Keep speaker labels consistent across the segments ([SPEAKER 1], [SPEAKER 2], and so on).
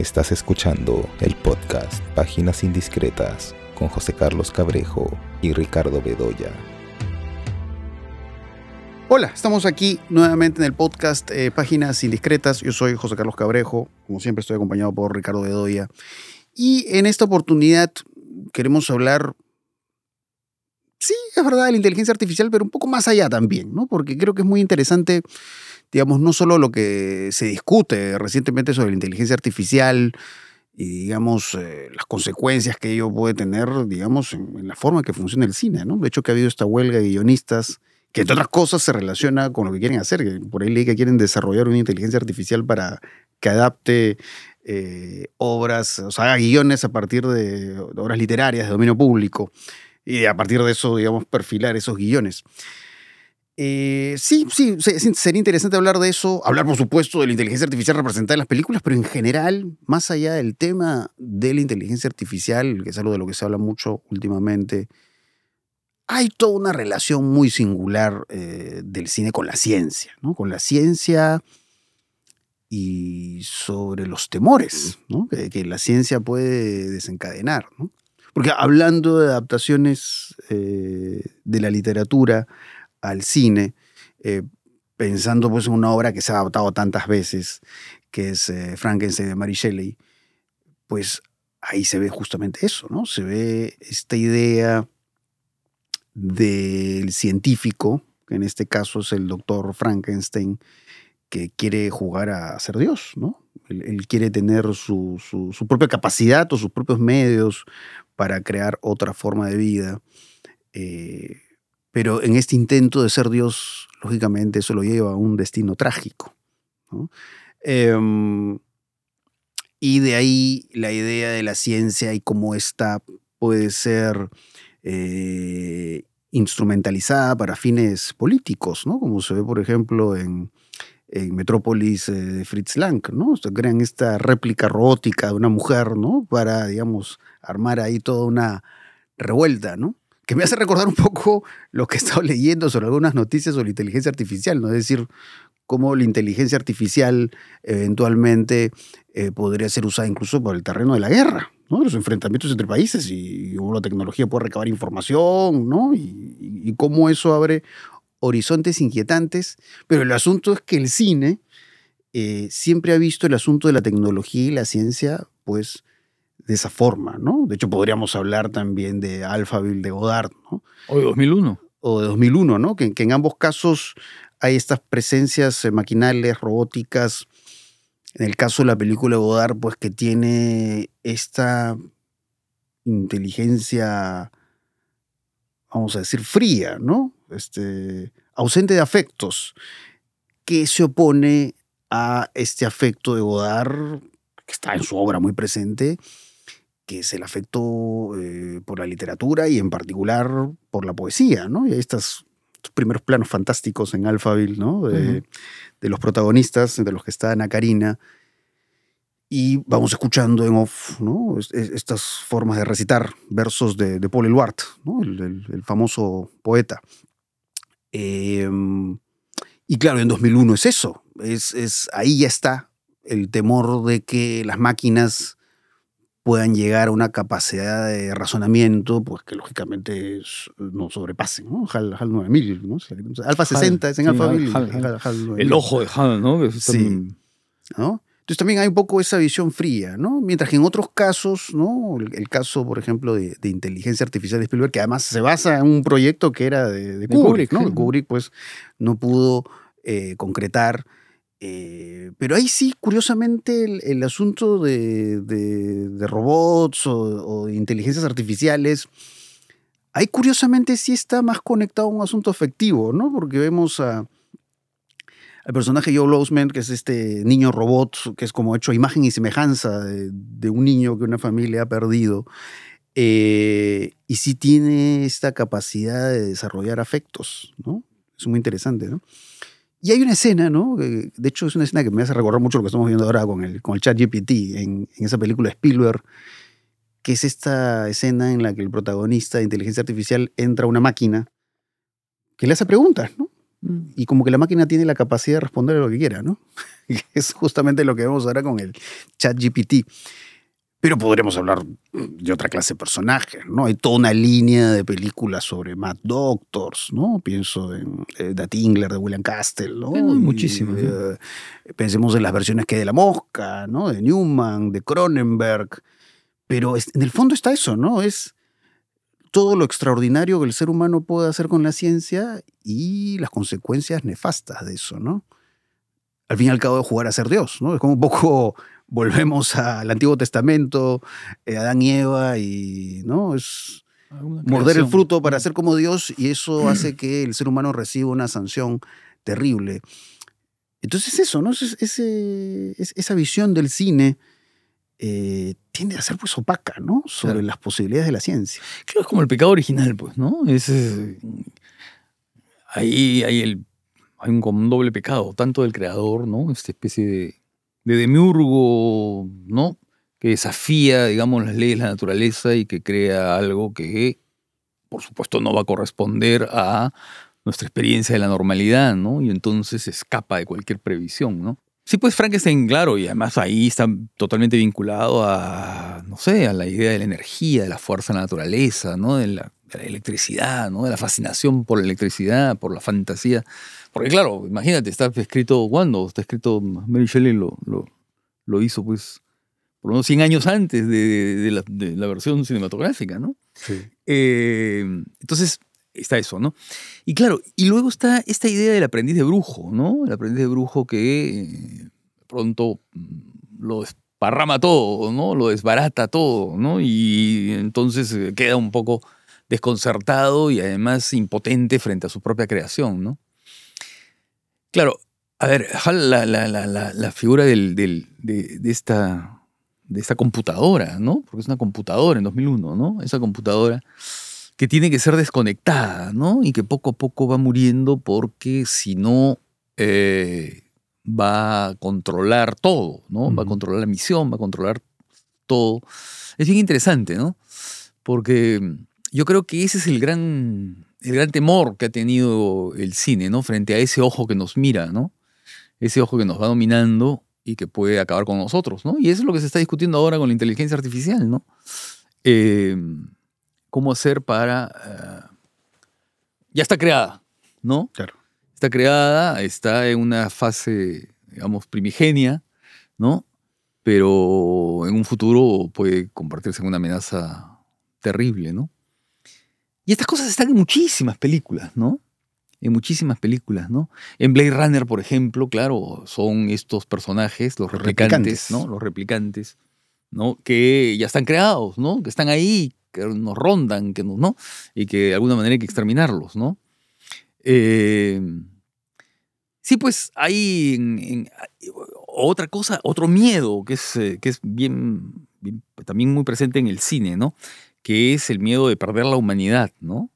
[SPEAKER 1] Estás escuchando el podcast Páginas Indiscretas con José Carlos Cabrejo y Ricardo Bedoya.
[SPEAKER 2] Hola, estamos aquí nuevamente en el podcast eh, Páginas Indiscretas. Yo soy José Carlos Cabrejo, como siempre estoy acompañado por Ricardo Bedoya. Y en esta oportunidad queremos hablar, sí, es verdad, de la inteligencia artificial, pero un poco más allá también, ¿no? Porque creo que es muy interesante, digamos, no solo lo que se discute recientemente sobre la inteligencia artificial y, digamos, eh, las consecuencias que ello puede tener, digamos, en, la forma que funciona el cine, ¿no? De hecho, que ha habido esta huelga de guionistas que entre otras cosas se relaciona con lo que quieren hacer. Por ahí leí que quieren desarrollar una inteligencia artificial para que adapte eh, obras, o sea, haga guiones a partir de obras literarias de dominio público y a partir de eso, digamos, perfilar esos guiones. Eh, sí, sí, sería interesante hablar de eso, hablar por supuesto de la inteligencia artificial representada en las películas, pero en general, más allá del tema de la inteligencia artificial, que es algo de lo que se habla mucho últimamente, hay toda una relación muy singular eh, del cine con la ciencia, ¿no? Con la ciencia y sobre los temores que, la ciencia puede desencadenar. ¿no? Porque hablando de adaptaciones eh, de la literatura al cine, eh, pensando pues en una obra que se ha adaptado tantas veces, que es eh, Frankenstein de Mary Shelley, pues ahí se ve justamente eso, ¿no? Se ve esta idea del científico, que en este caso es el doctor Frankenstein, que quiere jugar a ser Dios, ¿no? Él, quiere tener su, propia capacidad o sus propios medios para crear otra forma de vida. Eh, pero en este intento de ser Dios, lógicamente, eso lo lleva a un destino trágico. ¿no? Em, y de ahí la idea de la ciencia y cómo esta puede ser eh, instrumentalizada para fines políticos, ¿no? Como se ve, por ejemplo, en, Metrópolis eh, de Fritz Lang, ¿no? O crean esta réplica robótica de una mujer, ¿no? Para, digamos, armar ahí toda una revuelta, ¿no? Que me hace recordar un poco lo que he estado leyendo sobre algunas noticias sobre inteligencia artificial, ¿no? Es decir, cómo la inteligencia artificial eventualmente eh, podría ser usada incluso por el terreno de la guerra, los enfrentamientos entre países y, cómo la tecnología puede recabar información, ¿no? Y, cómo eso abre horizontes inquietantes. Pero el asunto es que el cine eh, siempre ha visto el asunto de la tecnología y la ciencia, pues, de esa forma, ¿no? De hecho, podríamos hablar también de Alphaville de Godard, ¿no?
[SPEAKER 3] O de 2001.
[SPEAKER 2] O de 2001, ¿no? Que, que en ambos casos hay estas presencias eh, maquinales, robóticas, en el caso de la película de Godard, pues que tiene esta inteligencia, vamos a decir, fría, ¿no? Este, ausente de afectos, que se opone a este afecto de Godard, que está en su obra muy presente, que es el afecto eh, por la literatura y en particular por la poesía, ¿no? Y estos primeros planos fantásticos en Alphaville, ¿no? De, de los protagonistas, de los que está Ana Karina, y vamos escuchando en off ¿no? estas formas de recitar versos de, Paul Eluard, ¿no? el, famoso poeta. Em, y claro, en 2001 es eso, es, es, ahí ya está el temor de que las máquinas puedan llegar a una capacidad de razonamiento, pues que lógicamente no sobrepasen, ¿no? HAL, HAL 9000, ¿no? Alfa 60 es en Alfa 1000.
[SPEAKER 3] el ojo de HAL, ¿no?
[SPEAKER 2] sí. ¿no? Entonces también hay un poco esa visión fría, ¿no? Mientras que en otros casos, ¿no? El, caso, por ejemplo, de, inteligencia artificial de Spielberg, que además se basa en un proyecto que era de, Kubrick, ¿no? Kubrick, pues, no pudo eh, concretar eh, pero ahí sí, curiosamente, el, asunto de, robots o, de inteligencias artificiales, ahí curiosamente sí está más conectado a un asunto afectivo, ¿no? Porque vemos a, al personaje Joe Losman, que es este niño robot, que es como hecho a imagen y semejanza de, un niño que una familia ha perdido. Eh, y sí tiene esta capacidad de desarrollar afectos, ¿no? Es muy interesante, ¿no? Y hay una escena, ¿no? De hecho, es una escena que me hace recordar mucho lo que estamos viendo ahora con el, con el chat GPT en, en esa película Spielberg, que es esta escena en la que el protagonista de inteligencia artificial entra a una máquina que le hace preguntas, ¿no? mm. y como que la máquina tiene la capacidad de responder a lo que quiera, ¿no? es justamente lo que vemos ahora con el chat GPT. Pero podremos hablar de otra clase de personajes, ¿no? Hay toda una línea de películas sobre Mad Doctors, ¿no? Pienso en eh, The Tingler de William Castle, ¿no?
[SPEAKER 3] muchísimo.
[SPEAKER 2] Eh, pensemos en las versiones que hay de La Mosca, ¿no? De Newman, de Cronenberg. Pero en el fondo está eso, ¿no? Es todo lo extraordinario que el ser humano puede hacer con la ciencia y las consecuencias nefastas de eso, ¿no? Al fin y al cabo de jugar a ser Dios, ¿no? Es como un poco volvemos al Antiguo Testamento, eh, Adán y Eva, y ¿no? es morder el fruto para ser como Dios, y eso hace que el ser humano reciba una sanción terrible. Entonces eso, ¿no? ese, esa visión del cine eh, tiende a ser pues opaca, ¿no? Sobre las posibilidades de la ciencia.
[SPEAKER 3] Claro, es como el pecado original, pues, ¿no? Es, ahí hay, el, hay un, un doble pecado, tanto del creador, ¿no? Esta especie de de demiurgo, ¿no? Que desafía, digamos, las leyes de la naturaleza y que crea algo que, por supuesto, no va a corresponder a nuestra experiencia de la normalidad, ¿no? Y entonces escapa de cualquier previsión, ¿no? Sí, pues Frankenstein, claro, y además ahí está totalmente vinculado a, no sé, a la idea de la energía, de la fuerza de la naturaleza, ¿no? De la, de la electricidad, ¿no? De la fascinación por la electricidad, por la fantasía porque claro, imagínate, está escrito cuando, está escrito, Mary Shelley lo, lo, hizo pues por unos 100 años antes de, la, versión cinematográfica, ¿no? Sí. Eh, entonces, está eso, ¿no? Y claro, y luego está esta idea del aprendiz de brujo, ¿no? El aprendiz de brujo que eh, pronto mm, lo desparrama todo, ¿no? Lo desbarata todo, ¿no? Y entonces eh, queda un poco desconcertado y además impotente frente a su propia creación, ¿no? Claro, a ver, la, figura de, esta, de esta computadora, ¿no? Porque es una computadora en 2001, ¿no? Esa computadora que tiene que ser desconectada, ¿no? Y que poco a poco va muriendo porque si no eh, va a controlar todo, ¿no? Va a controlar la misión, va a controlar todo. Es bien interesante, ¿no? Porque yo creo que ese es el gran el gran temor que ha tenido el cine, ¿no? Frente a ese ojo que nos mira, ¿no? Ese ojo que nos va dominando y que puede acabar con nosotros, ¿no? Y eso es lo que se está discutiendo ahora con la inteligencia artificial, ¿no? Em, ¿Cómo hacer para... Eh, ya está creada, ¿no?
[SPEAKER 2] Claro.
[SPEAKER 3] Está creada, está en una fase, digamos, primigenia, ¿no? Pero en un futuro puede convertirse en una amenaza terrible, ¿no? Y estas cosas están en muchísimas películas, ¿no? En muchísimas películas, ¿no? En Blade Runner, por ejemplo, claro, son estos personajes, los replicantes, ¿no? Los replicantes, ¿no? Que ya están creados, ¿no? Que están ahí, que nos rondan, que nos, ¿no? Y que de alguna manera hay que exterminarlos, ¿no? Eh, sí, pues hay otra cosa, otro miedo que es, eh, que es bien, también muy presente en el cine, ¿no? Que es el miedo de perder la humanidad, ¿no?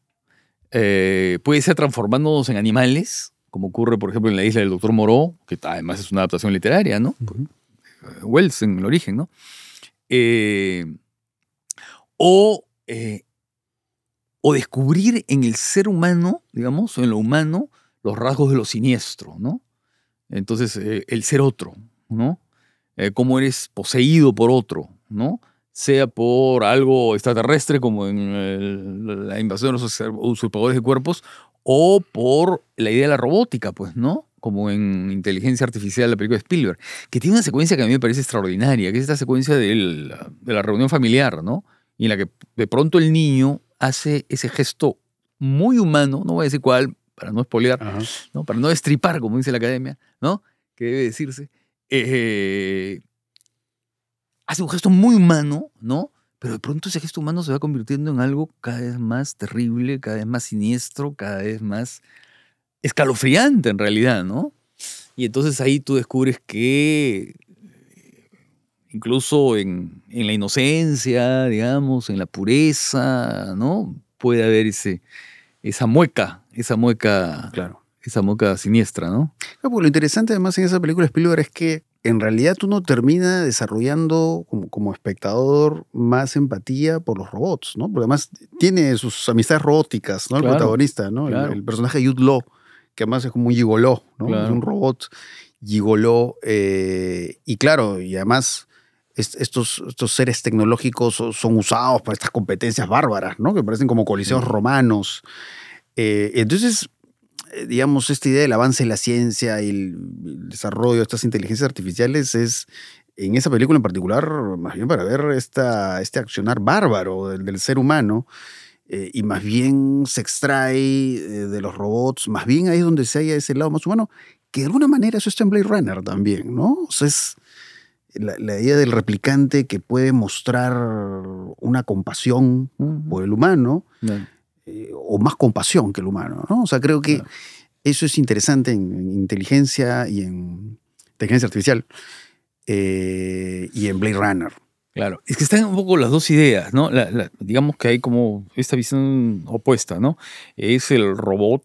[SPEAKER 3] Eh, puede ser transformándonos en animales, como ocurre, por ejemplo, en la isla del Doctor Moreau, que además es una adaptación literaria, ¿no? Eh, Wells en el origen, ¿no? Eh, o, o descubrir en el ser humano, digamos, o en lo humano, los rasgos de lo siniestro, ¿no? Entonces, el ser otro, ¿no? cómo eres poseído por otro, ¿no? Sea por algo extraterrestre como en la invasión de los usurpadores de cuerpos, o por la idea de la robótica, pues, ¿no? Como en Inteligencia Artificial, la película de Spielberg, que tiene una secuencia que a mí me parece extraordinaria, que es esta secuencia de la reunión familiar, ¿no? Y en la que de pronto el niño hace ese gesto muy humano, no voy a decir cuál, para no espolear, ¿no? para no destripar, como dice la academia, ¿no? Que debe decirse. Eh, hace un gesto muy humano, ¿no? Pero de pronto ese gesto humano se va convirtiendo en algo cada vez más terrible, cada vez más siniestro, cada vez más escalofriante en realidad, ¿no? Y entonces ahí tú descubres que incluso en, la inocencia, digamos, en la pureza, ¿no? Puede haber ese, esa mueca, esa mueca, claro. esa mueca siniestra, ¿no?
[SPEAKER 2] Claro, lo interesante además en esa película Spielberg es que en realidad tú no terminas desarrollando como, espectador más empatía por los robots, ¿no? Porque además tiene sus amistades robóticas, ¿no? El protagonista, ¿no? El, personaje de Jude Law, que además es como un gigoló, ¿no?
[SPEAKER 3] Claro.
[SPEAKER 2] Es un robot gigoló. eh, y claro, y además est- estos, estos seres tecnológicos son, son usados para estas competencias bárbaras, ¿no? Que parecen como coliseos romanos. Eh, entonces, digamos, esta idea del avance de la ciencia y el, desarrollo de estas inteligencias artificiales es, en esa película en particular, más bien para ver esta, este accionar bárbaro del, del ser humano. eh, y más bien se extrae eh, de los robots, más bien ahí es donde se halla ese lado más humano, que de alguna manera eso está en Blade Runner también, ¿no? O sea, es la, la idea del replicante que puede mostrar una compasión por el humano. Eh, o más compasión que el humano, ¿no? O sea, creo que
[SPEAKER 3] Claro.
[SPEAKER 2] eso es interesante en, en inteligencia y en inteligencia artificial eh, y en Blade Runner.
[SPEAKER 3] Claro, es que están un poco las dos ideas, ¿no? La- la- digamos que hay como esta visión opuesta, ¿no? Es el robot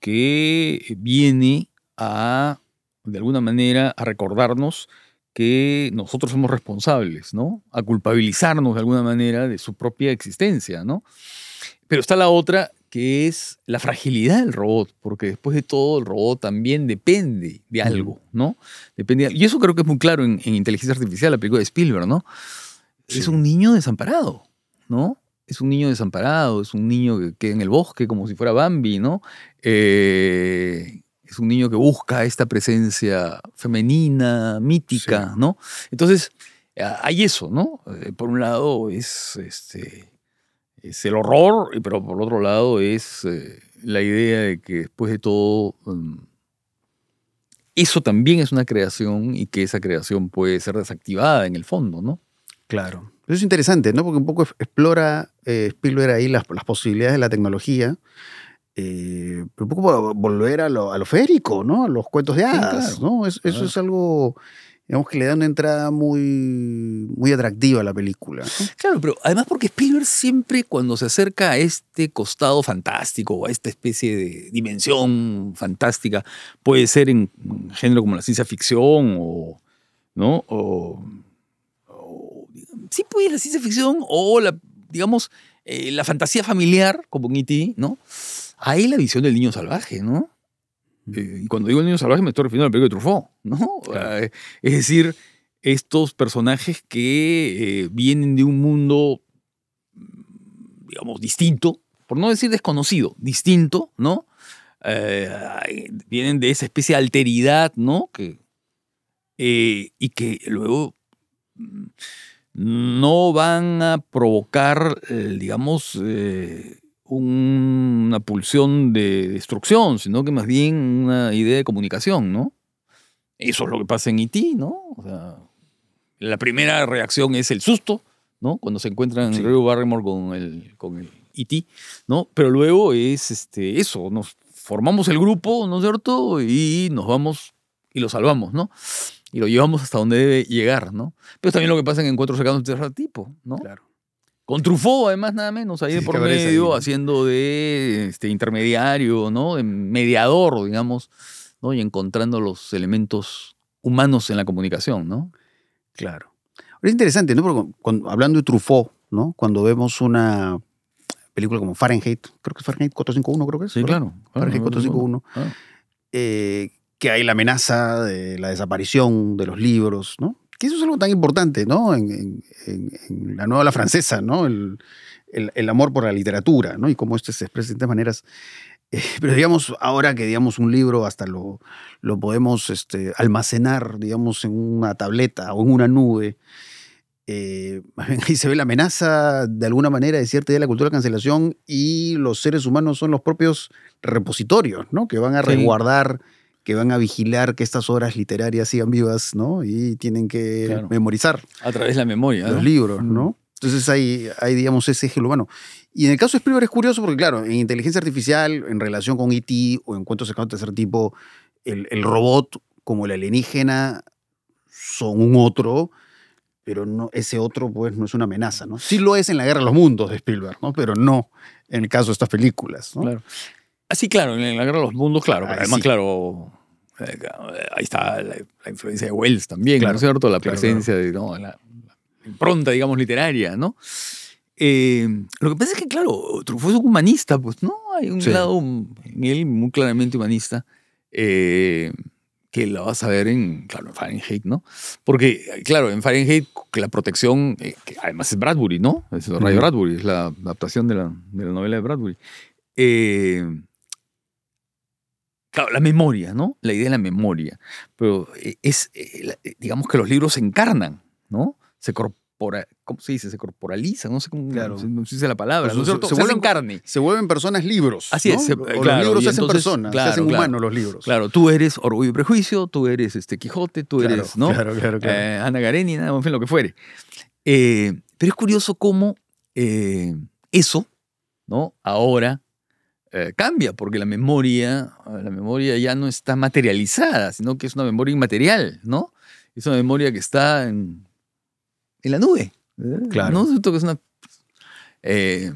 [SPEAKER 3] que viene a, de alguna manera, a recordarnos que nosotros somos responsables, ¿no? A culpabilizarnos de alguna manera de su propia existencia, ¿no? Pero está la otra que es la fragilidad del robot, porque después de todo el robot también depende de algo, ¿no? Depende de- y eso creo que es muy claro en, en Inteligencia Artificial, la película de Spielberg, ¿no? Es un niño desamparado, ¿no? Es un niño desamparado, es un niño que queda en el bosque como si fuera Bambi, ¿no? Eh, es un niño que busca esta presencia femenina, mítica, ¿no? Entonces, hay eso, ¿no? Eh, Por un lado es, este, es el horror, pero por otro lado es eh, la idea de que después de todo, mm, eso también es una creación y que esa creación puede ser desactivada en el fondo, ¿no?
[SPEAKER 2] Claro. Eso es interesante, ¿no? Porque un poco explora eh, Spielberg ahí las, las posibilidades de la tecnología, eh, pero un poco volver a lo, a lo férico, ¿no? A los cuentos de hadas,
[SPEAKER 3] claro.
[SPEAKER 2] ¿no? Es- eso es algo, digamos, que le da una entrada muy, muy atractiva a la película.
[SPEAKER 3] Claro, pero además porque Spielberg siempre cuando se acerca a este costado fantástico o a esta especie de dimensión fantástica, puede ser en género como la ciencia ficción o, ¿no? O, o, sí, pues la ciencia ficción o la, digamos, eh, la fantasía familiar como en E.T., ¿no? Ahí la visión del niño salvaje, ¿no? Eh, y cuando digo el niño salvaje me estoy refiriendo a la película de Truffaut, ¿no?
[SPEAKER 2] Claro.
[SPEAKER 3] Eh, es decir, estos personajes que eh, vienen de un mundo, digamos, distinto, por no decir desconocido, distinto, ¿no? Eh, vienen de esa especie de alteridad, ¿no? Que, y que luego mm, no van a provocar, digamos, eh, un- una pulsión de destrucción, sino que más bien una idea de comunicación, ¿no? Eso es lo que pasa en E.T., ¿no? O sea, la primera reacción es el susto, ¿no? Cuando se encuentran
[SPEAKER 2] Sí.
[SPEAKER 3] Drew Barrymore con el, con el E.T., ¿no? Pero luego es este, eso, nos formamos el grupo, ¿no es cierto? Y nos vamos y lo salvamos, ¿no? Y lo llevamos hasta donde debe llegar, ¿no? Pero también lo que pasa en encuentros cercanos de tercer tipo, ¿no?
[SPEAKER 2] Claro.
[SPEAKER 3] Con Truffaut, además, nada menos, ahí de
[SPEAKER 2] Sí,
[SPEAKER 3] por
[SPEAKER 2] que aparece
[SPEAKER 3] medio,
[SPEAKER 2] ahí,
[SPEAKER 3] haciendo de este, intermediario, ¿no? De mediador, digamos, ¿no? Y encontrando los elementos humanos en la comunicación, ¿no?
[SPEAKER 2] Claro. Ahora es interesante, ¿no? Porque cuando- hablando de Truffaut, ¿no? Cuando vemos una película como Fahrenheit, creo que es Fahrenheit 451, creo que es. ¿verdad? Fahrenheit 451.
[SPEAKER 3] Ah,
[SPEAKER 2] eh, que hay la amenaza de la desaparición de los libros, ¿no? Que eso es algo tan importante, ¿no? En, en- en- en la nueva la francesa, ¿no? El, el- el amor por la literatura, ¿no? Y cómo este se expresa de distintas maneras. Eh, pero digamos, ahora que digamos un libro hasta lo, lo podemos este, almacenar, digamos, en una tableta o en una nube, eh, ahí se ve la amenaza de alguna manera de cierta idea de la cultura de cancelación y los seres humanos son los propios repositorios, ¿no? Que van a
[SPEAKER 3] Sí.
[SPEAKER 2] resguardar, que van a vigilar que estas obras literarias sigan vivas, ¿no? Y tienen que
[SPEAKER 3] Claro.
[SPEAKER 2] memorizar
[SPEAKER 3] a través de la memoria.
[SPEAKER 2] los
[SPEAKER 3] ¿no?
[SPEAKER 2] libros. ¿no? Entonces hay, hay, digamos, ese eje humano. Y en el caso de Spielberg es curioso porque, claro, en inteligencia artificial, en relación con E.T. o encuentros cercanos de tercer tipo, el, el robot como el alienígena son un otro, pero no, ese otro, pues, no es una amenaza, ¿no? Sí lo es en La Guerra de los Mundos de Spielberg, ¿no? Pero no en el caso de estas películas, ¿no?
[SPEAKER 3] Claro. Así, claro, en la guerra de los mundos, claro. pero además,
[SPEAKER 2] sí.
[SPEAKER 3] claro, eh, ahí está la, la influencia de Wells también, ¿no
[SPEAKER 2] Claro,
[SPEAKER 3] es cierto? La
[SPEAKER 2] claro,
[SPEAKER 3] presencia de ¿no? la, la impronta, digamos, literaria, ¿no? Eh, lo que pasa es que, claro, Truffaut es un humanista, pues, ¿no? Hay un
[SPEAKER 2] Sí.
[SPEAKER 3] lado en él muy claramente humanista eh, que lo vas a ver en, claro, en Fahrenheit, ¿no? Porque, claro, en Fahrenheit la protección, eh, que además es Bradbury, ¿no? Es Ray
[SPEAKER 2] Ujú.
[SPEAKER 3] Bradbury, es la adaptación de la, de la novela de Bradbury. Eh, claro, la memoria, ¿no? La idea de la memoria. Pero eh, es, eh, eh, digamos que los libros se encarnan, ¿no? Se corpora, ¿cómo se dice? Se corporalizan, no sé cómo
[SPEAKER 2] Claro.
[SPEAKER 3] se, no se dice la palabra,
[SPEAKER 2] Pues
[SPEAKER 3] ¿no es
[SPEAKER 2] se- se
[SPEAKER 3] Se,
[SPEAKER 2] vuelven-
[SPEAKER 3] carne.
[SPEAKER 2] Se vuelven personas libros.
[SPEAKER 3] Así
[SPEAKER 2] ¿no?
[SPEAKER 3] es, se-
[SPEAKER 2] O
[SPEAKER 3] claro,
[SPEAKER 2] los libros se hacen
[SPEAKER 3] entonces,
[SPEAKER 2] personas, se hacen humanos los libros.
[SPEAKER 3] Claro, tú eres Orgullo y Prejuicio, tú eres este Quijote, tú eres, ¿no?
[SPEAKER 2] Claro, claro, claro.
[SPEAKER 3] Eh, Ana Karenina, en fin, lo que fuere. Eh, pero es curioso cómo eh, eso, ¿no? Ahora eh, cambia, porque la memoria, la memoria ya no está materializada, sino que es una memoria inmaterial, ¿no? Es una memoria que está en, en la nube. ¿eh?
[SPEAKER 2] Claro.
[SPEAKER 3] ¿No? Siento que es una. eh,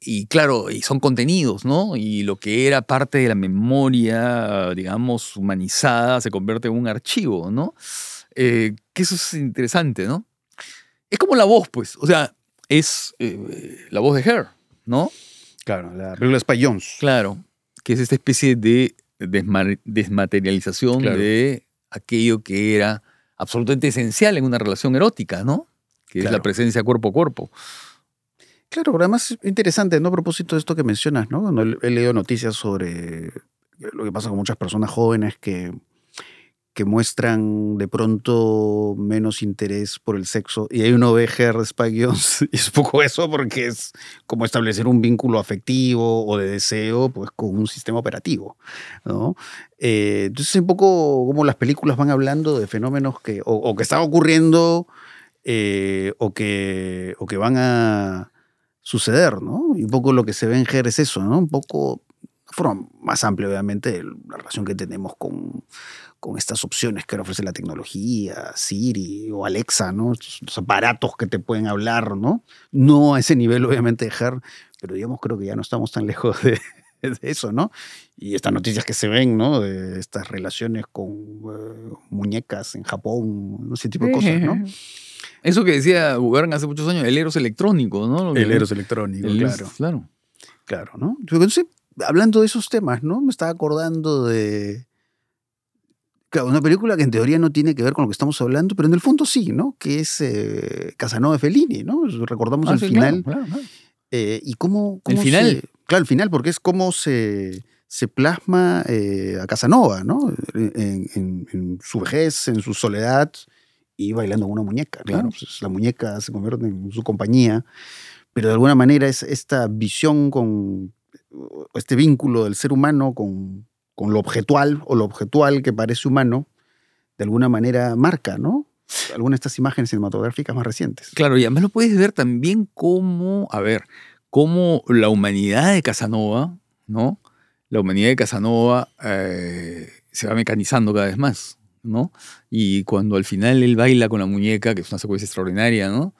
[SPEAKER 3] y claro, y son contenidos, ¿no? Y lo que era parte de la memoria, digamos, humanizada, se convierte en un archivo, ¿no? Eh, que eso es interesante, ¿no? Es como la voz, pues. O sea, es eh, la voz de Her, ¿no?
[SPEAKER 2] Claro, la película Spy Jones.
[SPEAKER 3] Claro. Que es esta especie de desma- desmaterialización
[SPEAKER 2] Claro.
[SPEAKER 3] de aquello que era absolutamente esencial en una relación erótica, ¿no? Que es la presencia cuerpo a cuerpo.
[SPEAKER 2] Claro, pero además es interesante, ¿no? A propósito de esto que mencionas, ¿no? Cuando he he leído noticias sobre lo que pasa con muchas personas jóvenes que, que muestran de pronto menos interés por el sexo. Y ahí uno ve Her Spike Jones, y es poco eso, porque es como establecer un vínculo afectivo o de deseo, pues con un sistema operativo. Eh, entonces es un poco como las películas van hablando de fenómenos que, o, que están ocurriendo eh, o, que, o que van a suceder, ¿no? Y un poco lo que se ve en GER es eso, ¿no? Un poco, forma más amplia, obviamente, la relación que tenemos con, con estas opciones que ofrece la tecnología, Siri o Alexa, ¿no? Estos, estos aparatos que te pueden hablar, ¿no? No a ese nivel, obviamente, de GER, pero digamos, creo que ya no estamos tan lejos de, de eso, ¿no? Y estas noticias que se ven, ¿no? De estas relaciones con eh, muñecas en Japón, ese tipo de cosas, ¿no?
[SPEAKER 3] Eso que decía Bugarn hace muchos años, el eros electrónico, ¿no?
[SPEAKER 2] El eros electrónico,
[SPEAKER 3] el-
[SPEAKER 2] claro.
[SPEAKER 3] Claro.
[SPEAKER 2] Claro, ¿no? Entonces, hablando de esos temas, ¿no? Me estaba acordando de. Claro, una película que en teoría no tiene que ver con lo que estamos hablando, pero en el fondo sí, ¿no? Que es eh, Casanova de Fellini, ¿no? Recordamos
[SPEAKER 3] Ah,
[SPEAKER 2] el
[SPEAKER 3] sí,
[SPEAKER 2] final.
[SPEAKER 3] claro, claro, claro.
[SPEAKER 2] eh, y cómo.
[SPEAKER 3] ¿El
[SPEAKER 2] cómo
[SPEAKER 3] final?
[SPEAKER 2] se- claro, el final, porque es cómo se, se plasma eh, a Casanova, ¿no? En, en- en su vejez, en su soledad y bailando con una muñeca. Claro,
[SPEAKER 3] Claro.
[SPEAKER 2] pues, la muñeca se convierte en su compañía, pero de alguna manera es esta visión con este vínculo del ser humano con, con lo objetual o lo objetual que parece humano, de alguna manera marca, ¿no? Algunas de estas imágenes cinematográficas más recientes.
[SPEAKER 3] Claro, y además lo puedes ver también como, a ver, como la humanidad de Casanova, ¿no? La humanidad de Casanova eh, se va mecanizando cada vez más, ¿no? Y cuando al final él baila con la muñeca, que es una secuencia extraordinaria, ¿no?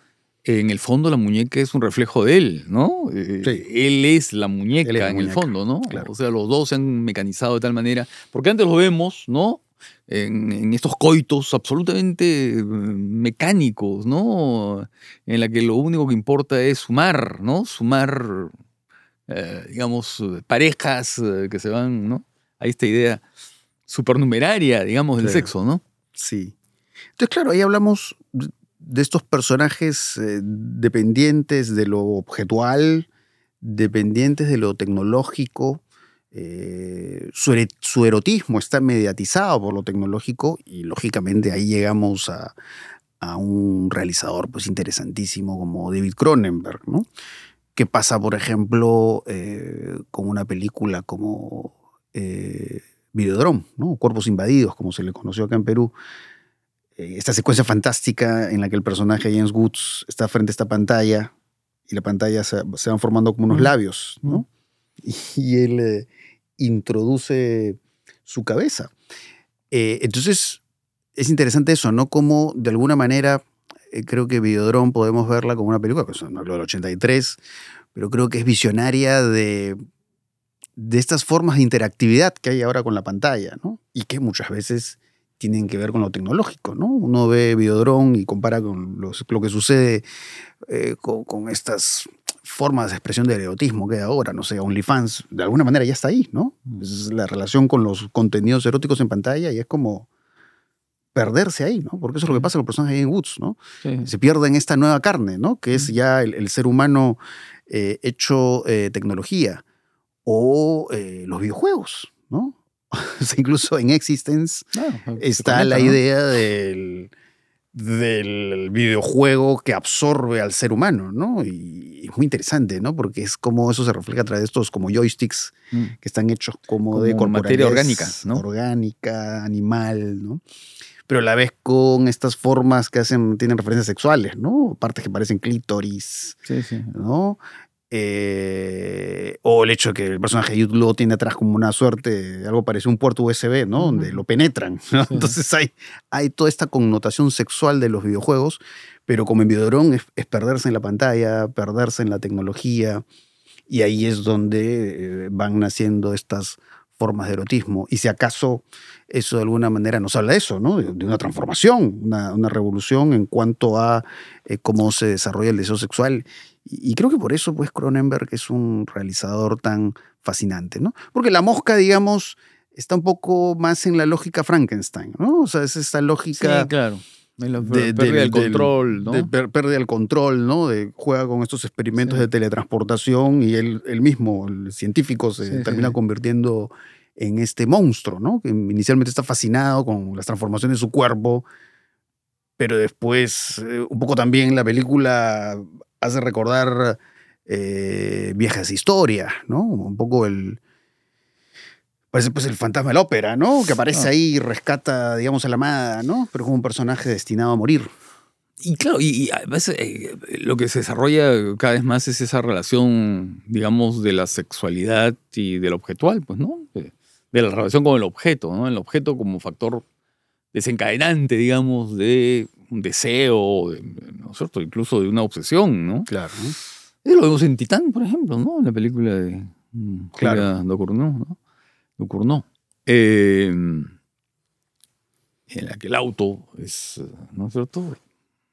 [SPEAKER 3] En el fondo la muñeca es un reflejo de él, ¿no? Eh,
[SPEAKER 2] Sí.
[SPEAKER 3] Él es la muñeca
[SPEAKER 2] Él es la
[SPEAKER 3] en
[SPEAKER 2] muñeca,
[SPEAKER 3] el fondo, ¿no?
[SPEAKER 2] claro.
[SPEAKER 3] O sea, los dos se han mecanizado de tal manera, porque antes lo vemos, ¿no? En, en estos coitos absolutamente eh, mecánicos, ¿no? En la que lo único que importa es sumar, ¿no? Sumar, eh, digamos, parejas que se van, ¿no? Hay esta idea supernumeraria, digamos, del
[SPEAKER 2] Claro.
[SPEAKER 3] sexo, ¿no?
[SPEAKER 2] Sí. Entonces, claro, ahí hablamos de- estos personajes eh, dependientes de lo objetual, dependientes de lo tecnológico. eh, su, erotismo está mediatizado por lo tecnológico y lógicamente ahí llegamos a, a un realizador pues interesantísimo como David Cronenberg, ¿no? ¿Qué pasa, por ejemplo, eh, con una película como Videodrome, ¿no? Cuerpos invadidos, como se le conoció acá en Perú? Eh, esta secuencia fantástica en la que el personaje James Woods está frente a esta pantalla y la pantalla se, se van formando como unos labios, ¿no? Y él eh, introduce su cabeza. Eh, entonces, es interesante eso, ¿no? Como de alguna manera, eh, creo que Videodrome podemos verla como una película, que es una película del 83, pero creo que es visionaria de, de estas formas de interactividad que hay ahora con la pantalla, ¿no? Y que muchas veces tienen que ver con lo tecnológico, ¿no? Uno ve Videodrome y compara con los- lo que sucede eh, con, con estas formas de expresión del erotismo que hay ahora, no sé, OnlyFans, de alguna manera ya está ahí, ¿no? Es la relación con los contenidos eróticos en pantalla y es como perderse ahí, ¿no? Porque eso es lo que pasa con el personaje de Jane Woods, ¿no?
[SPEAKER 3] Sí.
[SPEAKER 2] se pierde en esta nueva carne, ¿no? Que es
[SPEAKER 3] Mm.
[SPEAKER 2] ya el, el ser humano eh, hecho eh, tecnología o eh, los videojuegos, ¿no? Incluso en Existence
[SPEAKER 3] se
[SPEAKER 2] está la
[SPEAKER 3] ¿no?
[SPEAKER 2] idea del, del videojuego que absorbe al ser humano, ¿no? Y es muy interesante, ¿no? Porque es como eso se refleja a través de estos como joysticks
[SPEAKER 3] Mm.
[SPEAKER 2] que están hechos como, de
[SPEAKER 3] Como materia
[SPEAKER 2] corporalidad
[SPEAKER 3] orgánica, ¿no?
[SPEAKER 2] Orgánica, animal, ¿no? Pero a la vez con estas formas que hacen, tienen referencias sexuales, ¿no? Partes que parecen clítoris,
[SPEAKER 3] Sí, sí.
[SPEAKER 2] ¿no? Eh, o el hecho de que el personaje de Jude Law tiene atrás como una suerte, algo parecido a un puerto USB, ¿no? Donde lo penetran, ¿no?
[SPEAKER 3] Sí.
[SPEAKER 2] Entonces hay, hay toda esta connotación sexual de los videojuegos, pero como en Videodrome es, es perderse en la pantalla, perderse en la tecnología, y ahí es donde eh, van naciendo estas formas de erotismo. Y si acaso eso de alguna manera nos habla de eso, ¿no? De, de una transformación, una, una revolución en cuanto a eh, cómo se desarrolla el deseo sexual. Y, creo que por eso, pues, Cronenberg es un realizador tan fascinante, ¿no? Porque la mosca, digamos, está un poco más en la lógica Frankenstein, ¿no? O sea, es esta lógica
[SPEAKER 3] Sí, claro. La
[SPEAKER 2] de-
[SPEAKER 3] pérdida
[SPEAKER 2] del-
[SPEAKER 3] del control, ¿no?
[SPEAKER 2] de pérdida del control, ¿no? De juega con estos experimentos
[SPEAKER 3] Sí.
[SPEAKER 2] de teletransportación y él, él mismo, el científico, se
[SPEAKER 3] Sí,
[SPEAKER 2] termina convirtiendo en este monstruo, ¿no? Que inicialmente está fascinado con las transformaciones de su cuerpo, pero después, eh, un poco también la película hace recordar eh, viejas historias, ¿no? Un poco el... Parece pues el fantasma de la ópera, ¿no? Que aparece
[SPEAKER 3] Ah.
[SPEAKER 2] ahí y rescata, digamos, a la amada, ¿no? Pero como un personaje destinado a morir.
[SPEAKER 3] Y claro, y, y además eh, lo que se desarrolla cada vez más es esa relación, digamos, de la sexualidad y del objetual, pues, ¿no? De, de la relación con el objeto, ¿no? El objeto como factor desencadenante, digamos, de un deseo, de- ¿no es cierto? Incluso de una obsesión, ¿no?
[SPEAKER 2] Claro.
[SPEAKER 3] Y lo vemos en Titán, por ejemplo, ¿no? En la película de mm,
[SPEAKER 2] Claro.
[SPEAKER 3] Ducournau, ¿no? Ducournau. Eh, en la que el auto es, ¿no es cierto?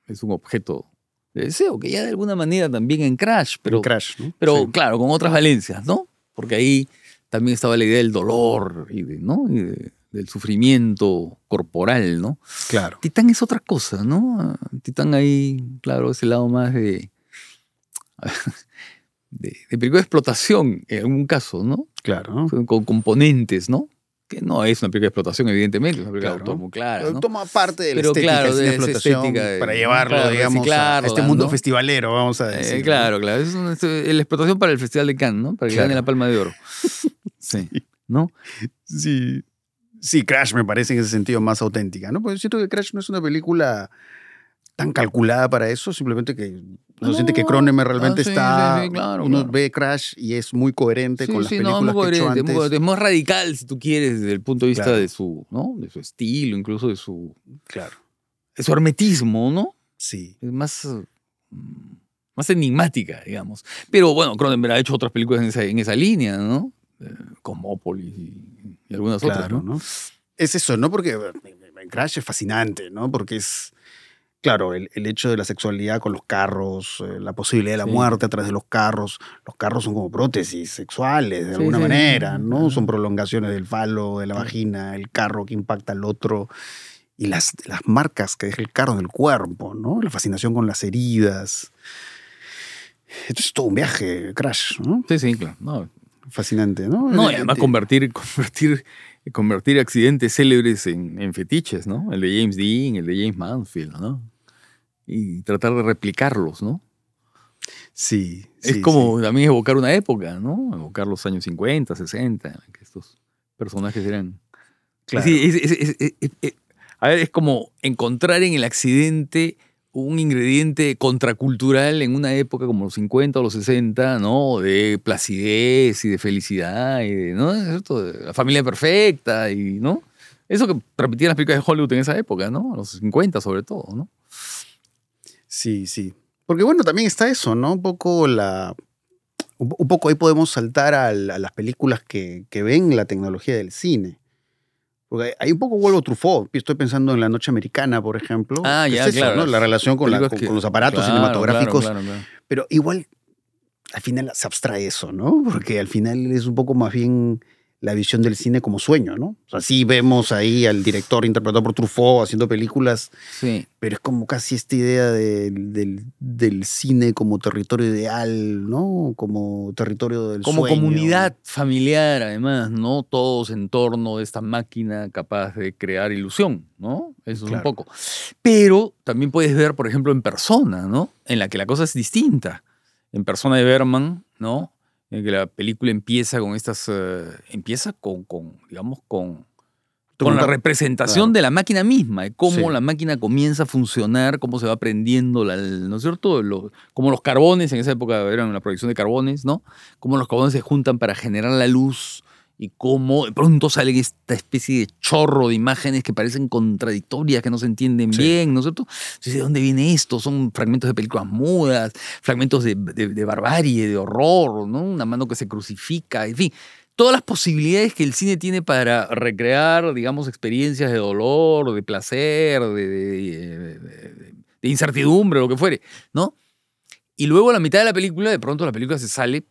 [SPEAKER 3] Es un objeto de deseo, que ya de alguna manera también en Crash, pero,
[SPEAKER 2] Crash, ¿no?
[SPEAKER 3] pero
[SPEAKER 2] Sí.
[SPEAKER 3] claro, con otras valencias, ¿no? Porque ahí también estaba la idea del dolor y, de, ¿no? y de- del sufrimiento corporal, ¿no?
[SPEAKER 2] Claro.
[SPEAKER 3] Titán es otra cosa, ¿no? Titán ahí, claro, ese lado más de, de, de película de explotación, en algún caso, ¿no?
[SPEAKER 2] Claro. ¿no?
[SPEAKER 3] Con componentes, ¿no? Que no es una película de explotación, evidentemente, es una película de
[SPEAKER 2] Claro.
[SPEAKER 3] autor muy clara, ¿no?
[SPEAKER 2] Toma parte de la
[SPEAKER 3] Pero
[SPEAKER 2] estética,
[SPEAKER 3] claro, de
[SPEAKER 2] explotación
[SPEAKER 3] estética de-
[SPEAKER 2] para llevarlo,
[SPEAKER 3] claro,
[SPEAKER 2] digamos, a este mundo
[SPEAKER 3] ¿no?
[SPEAKER 2] festivalero, vamos a
[SPEAKER 3] Eh,
[SPEAKER 2] decir. ¿no?
[SPEAKER 3] claro, claro. Es, una- es la explotación para el Festival de Cannes, ¿no? Para que
[SPEAKER 2] Claro.
[SPEAKER 3] gane la Palma de Oro. Sí. ¿No?
[SPEAKER 2] Sí. Sí, Crash me parece en ese sentido más auténtica, ¿no? Porque siento que Crash no es una película tan calculada para eso, simplemente que uno
[SPEAKER 3] No,
[SPEAKER 2] siente que Cronenberg realmente
[SPEAKER 3] ah, sí,
[SPEAKER 2] está...
[SPEAKER 3] sí, sí, claro,
[SPEAKER 2] uno
[SPEAKER 3] claro.
[SPEAKER 2] ve Crash y es muy coherente con las
[SPEAKER 3] no,
[SPEAKER 2] películas
[SPEAKER 3] muy
[SPEAKER 2] que hecho antes.
[SPEAKER 3] Es más radical, si tú quieres, desde el punto de vista
[SPEAKER 2] Claro.
[SPEAKER 3] de su, ¿no? De su estilo, incluso de su,
[SPEAKER 2] Claro,
[SPEAKER 3] de su hermetismo, ¿no?
[SPEAKER 2] sí.
[SPEAKER 3] Es más, mm, más enigmática, digamos. Pero bueno, Cronenberg ha hecho otras películas en esa, en esa línea, ¿no? Eh, Cosmópolis y, y algunas otras, ¿no?
[SPEAKER 2] ¿no? Es eso, ¿no? Porque en Crash es fascinante, ¿no? Porque es, claro, el, el hecho de la sexualidad con los carros, eh, la posibilidad de la
[SPEAKER 3] Sí.
[SPEAKER 2] muerte a través de los carros. Los carros son como prótesis sexuales, de
[SPEAKER 3] Sí,
[SPEAKER 2] alguna
[SPEAKER 3] sí,
[SPEAKER 2] manera, ¿no? Son prolongaciones del falo, de la vagina, el carro que impacta al otro. Y las, las marcas que deja el carro en el cuerpo, ¿no? La fascinación con las heridas. Esto es todo un viaje, Crash, ¿no?
[SPEAKER 3] Sí, sí, claro. No,
[SPEAKER 2] Fascinante, ¿no?
[SPEAKER 3] No, y además convertir, convertir, convertir accidentes célebres en, en fetiches, ¿no? El de James Dean, el de James Mansfield, ¿no? Y tratar de replicarlos, ¿no?
[SPEAKER 2] Sí.
[SPEAKER 3] es
[SPEAKER 2] sí,
[SPEAKER 3] como también evocar una época, ¿no? Evocar los años 50, 60, en que estos personajes eran...
[SPEAKER 2] Claro.
[SPEAKER 3] Sí, es- es- es- es- es- es- a ver, es como encontrar en el accidente un ingrediente contracultural en una época como los 50 o los 60, ¿no? De placidez y de felicidad y de, ¿no? ¿Es cierto? De la familia perfecta y, ¿no? Eso que repetían las películas de Hollywood en esa época, ¿no? Los 50 sobre todo, ¿no?
[SPEAKER 2] Sí, sí. Porque bueno, también está eso, ¿no? Un poco la. Un poco ahí podemos saltar a las películas que, que ven la tecnología del cine. Porque ahí un poco vuelvo Truffaut. Estoy pensando en La Noche Americana, por ejemplo.
[SPEAKER 3] Ah, ya,
[SPEAKER 2] es eso,
[SPEAKER 3] claro.
[SPEAKER 2] ¿no? La relación con, la-
[SPEAKER 3] Películas
[SPEAKER 2] con-
[SPEAKER 3] que-
[SPEAKER 2] con los aparatos
[SPEAKER 3] Claro,
[SPEAKER 2] cinematográficos.
[SPEAKER 3] claro, claro, claro.
[SPEAKER 2] Pero igual, al final se abstrae eso, ¿no? Porque al final es un poco más bien la visión del cine como sueño, ¿no? O sea, sí vemos ahí al director interpretado por Truffaut haciendo películas,
[SPEAKER 3] Sí.
[SPEAKER 2] pero es como casi esta idea del, del- del cine como territorio ideal, ¿no? Como territorio del
[SPEAKER 3] Como
[SPEAKER 2] sueño.
[SPEAKER 3] comunidad familiar, además, ¿no? Todos en torno de esta máquina capaz de crear ilusión, ¿no? Eso es un poco. Pero también puedes ver, por ejemplo, en persona, ¿no? En la que la cosa es distinta. En persona de Berman, ¿no? En que la película empieza con estas. eh, empieza con, con, digamos, con. Con la representación
[SPEAKER 2] Claro.
[SPEAKER 3] de la máquina misma, de cómo
[SPEAKER 2] Sí.
[SPEAKER 3] la máquina comienza a funcionar, cómo se va aprendiendo, la, ¿no es cierto? Lo- como los carbones, en esa época eran la producción de carbones, ¿no? Cómo los carbones se juntan para generar la luz y cómo de pronto sale esta especie de chorro de imágenes que parecen contradictorias, que no se entienden
[SPEAKER 2] Sí.
[SPEAKER 3] bien, ¿no es cierto? Entonces, ¿de dónde viene esto? Son fragmentos de películas mudas, fragmentos de, de- de barbarie, de horror, ¿no? Una mano que se crucifica, en fin. Todas las posibilidades que el cine tiene para recrear, digamos, experiencias de dolor, de placer, de- de incertidumbre, lo que fuere, ¿no? Y luego a la mitad de la película, de pronto la película se sale,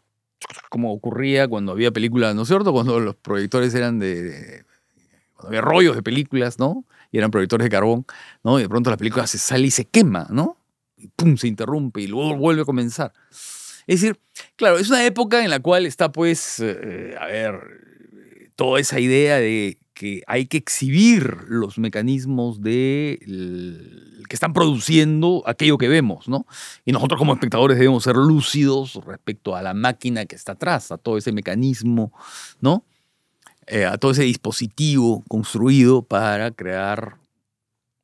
[SPEAKER 3] como ocurría cuando había películas, ¿no es cierto? Cuando los proyectores eran de, cuando había rollos de películas, ¿no? Y eran proyectores de carbón, ¿no? Y de pronto la película se sale y se quema, ¿no? Y pum, se interrumpe y luego vuelve a comenzar. Es decir, claro, es una época en la cual está, pues, eh, a ver, toda esa idea de que hay que exhibir los mecanismos de que están produciendo aquello que vemos, ¿no? Y nosotros como espectadores debemos ser lúcidos respecto a la máquina que está atrás, a todo ese mecanismo, ¿no? Eh, a todo ese dispositivo construido para crear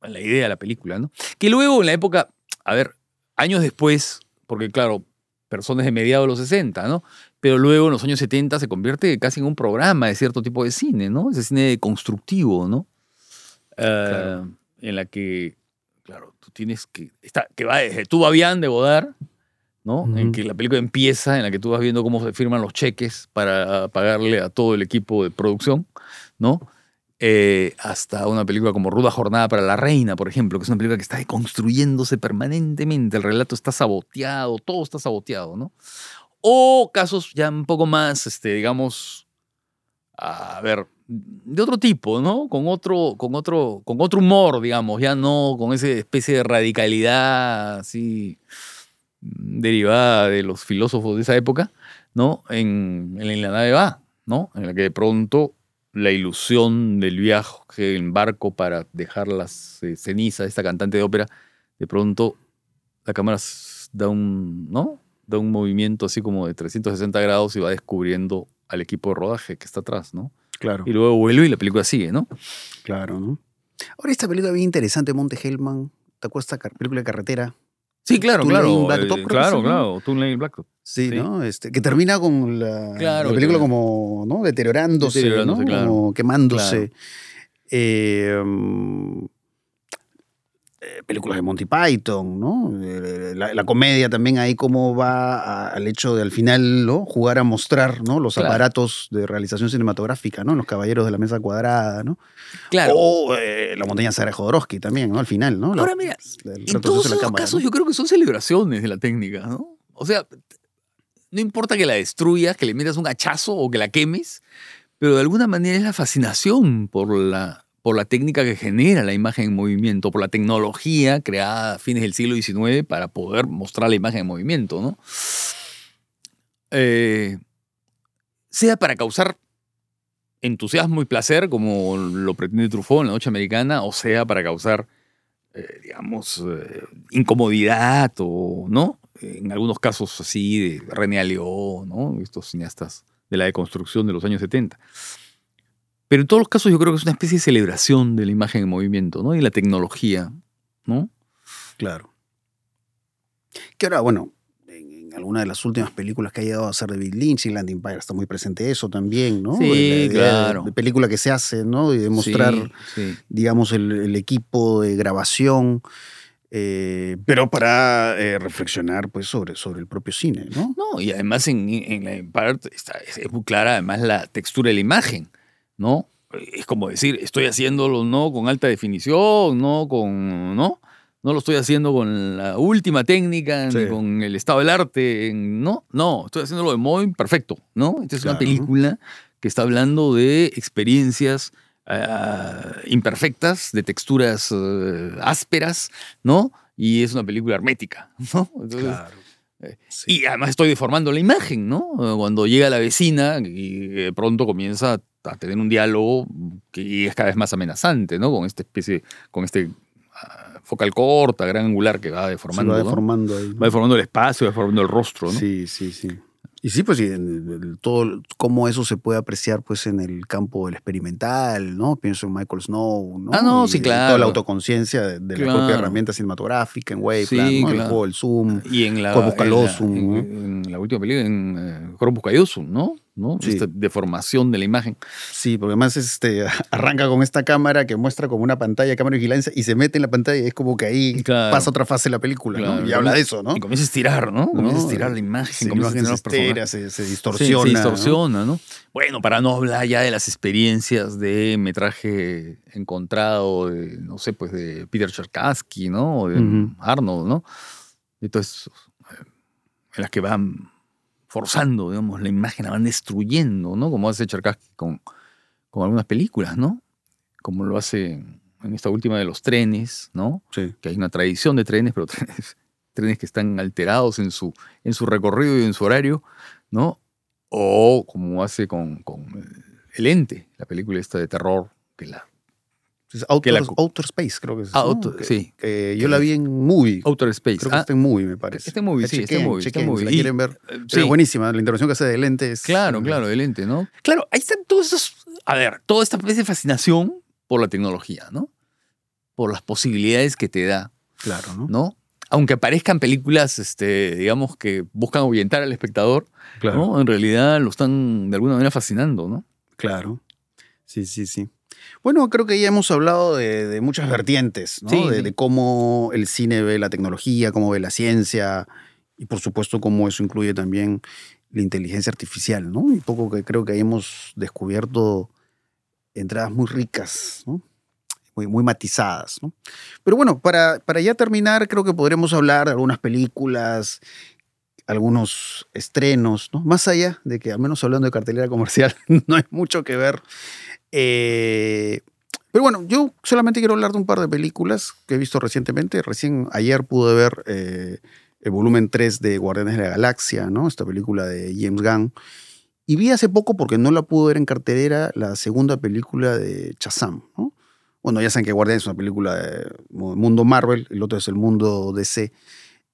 [SPEAKER 3] la idea de la película, ¿no? Que luego en la época, a ver, años después, porque claro, personas de mediados de los 60, ¿no? Pero luego en los años 70 se convierte casi en un programa de cierto tipo de cine, ¿no? Ese cine constructivo, ¿no? Eh,
[SPEAKER 2] Claro.
[SPEAKER 3] En la que, claro, tú tienes que. Está, que va desde Tu Babián de Godard, ¿no? En
[SPEAKER 2] Ujú.
[SPEAKER 3] que la película empieza, en la que tú vas viendo cómo se firman los cheques para pagarle a todo el equipo de producción, ¿no? Eh, hasta una película como Ruda Jornada para la Reina, por ejemplo, que es una película que está deconstruyéndose permanentemente, el relato está saboteado, todo está saboteado, ¿no? O casos ya un poco más, este, digamos, a ver, de otro tipo, ¿no? Con otro, con otro, con otro humor, digamos, ya no con esa especie de radicalidad así derivada de los filósofos de esa época, ¿no? En, en la nave va, ¿no? En la que de pronto la ilusión del viaje en barco para dejar las eh, cenizas esta cantante de ópera, de pronto la cámara da un, ¿no? Da un movimiento así como de 360 grados y va descubriendo al equipo de rodaje que está atrás, ¿no?
[SPEAKER 2] Claro,
[SPEAKER 3] Y luego vuelve y la película sigue, ¿no?
[SPEAKER 2] claro, ¿no? Ahora esta película bien interesante, Monte Hellman. ¿Te acuerdas esta car- película de carretera?
[SPEAKER 3] Sí, claro, claro.
[SPEAKER 2] Blacktop,
[SPEAKER 3] eh, claro, claro. Tulane Blacktop.
[SPEAKER 2] Sí,
[SPEAKER 3] Sí.
[SPEAKER 2] ¿no? Este, que termina con la,
[SPEAKER 3] Claro,
[SPEAKER 2] la película como, ¿no? Deteriorándose,
[SPEAKER 3] Deteriorándose,
[SPEAKER 2] ¿no?
[SPEAKER 3] claro.
[SPEAKER 2] Como quemándose.
[SPEAKER 3] Claro.
[SPEAKER 2] Eh, eh, películas de Monty Python, ¿no? Eh, La, la comedia también ahí cómo va a- al hecho de al final, ¿no? Jugar a mostrar, ¿no? Los
[SPEAKER 3] Claro.
[SPEAKER 2] aparatos de realización cinematográfica, ¿no? Los caballeros de la mesa cuadrada, ¿no?
[SPEAKER 3] Claro.
[SPEAKER 2] O eh, la montaña de Jodorowsky también, ¿no? Al final, ¿no? La-
[SPEAKER 3] Ahora mira, En todos esos
[SPEAKER 2] cámara,
[SPEAKER 3] casos
[SPEAKER 2] ¿no?
[SPEAKER 3] yo creo que son celebraciones de la técnica, ¿no? O sea, no importa que la destruyas, que le metas un hachazo o que la quemes, pero de alguna manera es la fascinación por la, por la técnica que genera la imagen en movimiento, por la tecnología creada a fines del siglo XIX para poder mostrar la imagen en movimiento, ¿no? Eh, sea para causar entusiasmo y placer, como lo pretende Truffaut en La Noche Americana, o sea para causar eh, digamos, eh, incomodidad o, ¿no? En algunos casos así de René Alió, ¿no? Estos cineastas de la deconstrucción de los años 70. Pero en todos los casos yo creo que es una especie de celebración de la imagen en movimiento, ¿no? Y la tecnología, ¿no?
[SPEAKER 2] Claro. Que ahora, bueno, en, alguna de las últimas películas que ha llegado a hacer David Lynch, Inland Empire, está muy presente eso también, ¿no?
[SPEAKER 3] Sí,
[SPEAKER 2] La
[SPEAKER 3] claro.
[SPEAKER 2] De, película que se hace, ¿no? Y de mostrar,
[SPEAKER 3] Sí, sí.
[SPEAKER 2] digamos, el, el equipo de grabación, eh, pero para eh, reflexionar, pues, sobre, sobre el propio cine, ¿no?
[SPEAKER 3] No, y además en, en la Empire está, es, es muy clara además la textura de la imagen, ¿no? es como decir, estoy haciéndolo no con alta definición, no con, ¿no? No lo estoy haciendo con la última técnica, ni con el estado del arte, no, no, estoy haciéndolo de modo imperfecto, ¿no? Esta es una
[SPEAKER 2] Claro.
[SPEAKER 3] película que está hablando de experiencias ah, imperfectas, de texturas eh, ásperas, ¿no? Y es una película hermética, ¿no? Entonces,
[SPEAKER 2] Sí.
[SPEAKER 3] y además estoy deformando la imagen, ¿no? Cuando llega la vecina y de pronto comienza a tener un diálogo que es cada vez más amenazante, ¿no? Con esta especie, con este ah, focal corta, gran angular que va
[SPEAKER 2] Se
[SPEAKER 3] deformando,
[SPEAKER 2] va
[SPEAKER 3] ¿no?
[SPEAKER 2] deformando ahí. ¿no?
[SPEAKER 3] Va deformando el espacio, va deformando el rostro, ¿no?
[SPEAKER 2] Sí, sí, sí. Y sí, pues sí, todo cómo eso se puede apreciar pues en el campo del experimental, ¿no? Pienso en Michael Snow, ¿no?
[SPEAKER 3] Ah, no,
[SPEAKER 2] Y-
[SPEAKER 3] sí, claro.
[SPEAKER 2] toda la autoconciencia de, de la propia herramienta cinematográfica en Waveplan,
[SPEAKER 3] Sí,
[SPEAKER 2] ¿no? El juego zoom.
[SPEAKER 3] Y en la,
[SPEAKER 2] Corpus
[SPEAKER 3] en la-
[SPEAKER 2] callosum,
[SPEAKER 3] en,
[SPEAKER 2] ¿no?
[SPEAKER 3] en la última película, en eh, Corpus callosum, ¿no? ¿No?
[SPEAKER 2] Sí.
[SPEAKER 3] Esta deformación de la imagen.
[SPEAKER 2] Sí, porque además este, arranca con esta cámara que muestra como una pantalla, cámara de vigilancia, y se mete en la pantalla y es como que ahí
[SPEAKER 3] Claro.
[SPEAKER 2] pasa otra fase de la película, ¿no? Y habla de eso, ¿no?
[SPEAKER 3] Y comienza a estirar, ¿no? Comienza a estirar la imagen,
[SPEAKER 2] Sí,
[SPEAKER 3] comienza a
[SPEAKER 2] imagen se estira, se, se
[SPEAKER 3] Sí,
[SPEAKER 2] distorsiona.
[SPEAKER 3] se distorsiona, ¿no? Bueno, para no hablar ya de las experiencias de metraje encontrado, de, no sé, pues de Peter Cherkassky, ¿no? O de
[SPEAKER 2] Ujú.
[SPEAKER 3] Arnold, ¿no? De todo eso, eh, en las que van forzando, digamos, la imagen, la van destruyendo, ¿no? Como hace Cherkassky con, con algunas películas, ¿no? Como lo hace en en esta última de los trenes, ¿no?
[SPEAKER 2] Sí.
[SPEAKER 3] que hay una tradición de trenes, pero trenes, trenes que están alterados en su, en su recorrido y en su horario, ¿no? O como hace con, con eh, El Ente, la película esta de terror, que la...
[SPEAKER 2] Outer,
[SPEAKER 3] la-
[SPEAKER 2] Outer Space, creo que es.
[SPEAKER 3] Ah,
[SPEAKER 2] ¿no? Que-
[SPEAKER 3] sí.
[SPEAKER 2] que yo la vi en movie.
[SPEAKER 3] Outer Space.
[SPEAKER 2] Creo que
[SPEAKER 3] Ah,
[SPEAKER 2] está en movie, me parece.
[SPEAKER 3] Está en movie, sí, está en
[SPEAKER 2] Chequen,
[SPEAKER 3] movie, está en
[SPEAKER 2] chequen,
[SPEAKER 3] movie.
[SPEAKER 2] Si la quieren ver.
[SPEAKER 3] eh, sí,
[SPEAKER 2] es buenísima. La intervención que hace de lente es.
[SPEAKER 3] claro, claro, El Ente, ¿no? Claro, ahí están todos esos... A ver, toda esta especie de fascinación por la tecnología, ¿no? Por las posibilidades que te da.
[SPEAKER 2] Claro, ¿no?
[SPEAKER 3] ¿no? Aunque parezcan películas, este, digamos, que buscan ahuyentar al espectador,
[SPEAKER 2] Claro.
[SPEAKER 3] ¿no? En realidad lo están de alguna manera fascinando, ¿no?
[SPEAKER 2] Claro. Sí, sí, sí. Bueno, creo que ya hemos hablado de, de muchas vertientes, ¿no?
[SPEAKER 3] Sí,
[SPEAKER 2] de,
[SPEAKER 3] sí.
[SPEAKER 2] de cómo el cine ve la tecnología, cómo ve la ciencia y por supuesto cómo eso incluye también la inteligencia artificial, ¿no? Y poco que creo que ahí hemos descubierto entradas muy ricas, ¿no? Muy, muy matizadas, ¿no? Pero bueno, para, para ya terminar, creo que podremos hablar de algunas películas, algunos estrenos, ¿no? Más allá de que, al menos hablando de cartelera comercial, no hay mucho que ver. Eh, pero bueno, yo solamente quiero hablar de un par de películas que he visto recientemente. Recién ayer pude ver eh, el volumen 3 de Guardianes de la Galaxia, ¿no? Esta película de James Gunn. Y vi hace poco, porque no la pude ver en cartelera, la segunda película de Shazam, ¿no? Bueno, ya saben que Guardianes es una película de mundo Marvel, el otro es el mundo DC.